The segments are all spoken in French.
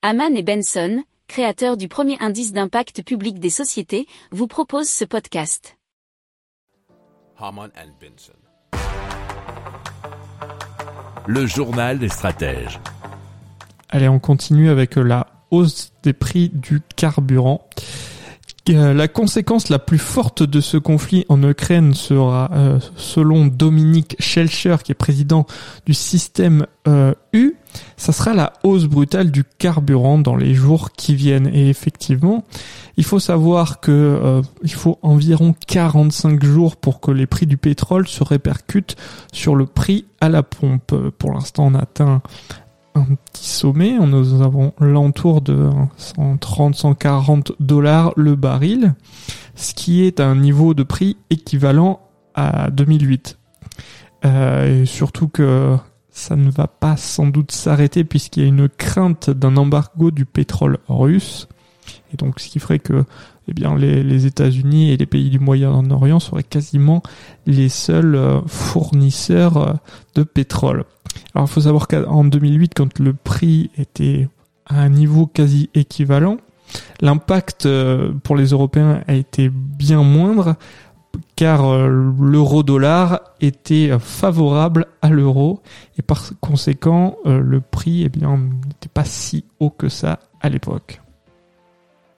Haman et Benson, créateurs du premier indice d'impact public des sociétés, vous proposent ce podcast. Haman and Benson. Le journal des stratèges. Allez, on continue avec la hausse des prix du carburant. Euh, La conséquence la plus forte de ce conflit en Ukraine sera, euh, selon Dominique Schelcher, qui est président du système euh, U, ça sera la hausse brutale du carburant dans les jours qui viennent. Et effectivement, il faut savoir que euh, il faut environ 45 jours pour que les prix du pétrole se répercutent sur le prix à la pompe. Pour l'instant, on atteint un petit sommet. Nous avons l'entour de 130-140 dollars le baril, ce qui est un niveau de prix équivalent à 2008. Euh, et surtout que ça ne va pas sans doute s'arrêter puisqu'il y a une crainte d'un embargo du pétrole russe. Et donc, ce qui ferait que eh bien, les, les États-Unis et les pays du Moyen-Orient seraient quasiment les seuls euh, fournisseurs euh, de pétrole. Alors, il faut savoir qu'en 2008, quand le prix était à un niveau quasi équivalent, l'impact euh, pour les Européens a été bien moindre car euh, l'euro-dollar était favorable à l'euro et par conséquent euh, le prix eh n'était pas si haut que ça à l'époque.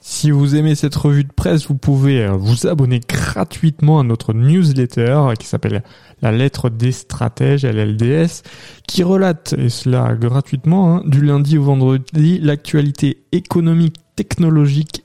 Si vous aimez cette revue de presse, vous pouvez euh, vous abonner gratuitement à notre newsletter qui s'appelle La lettre des stratèges, LLDS, qui relate, et cela gratuitement, hein, du lundi au vendredi, l'actualité économique, technologique,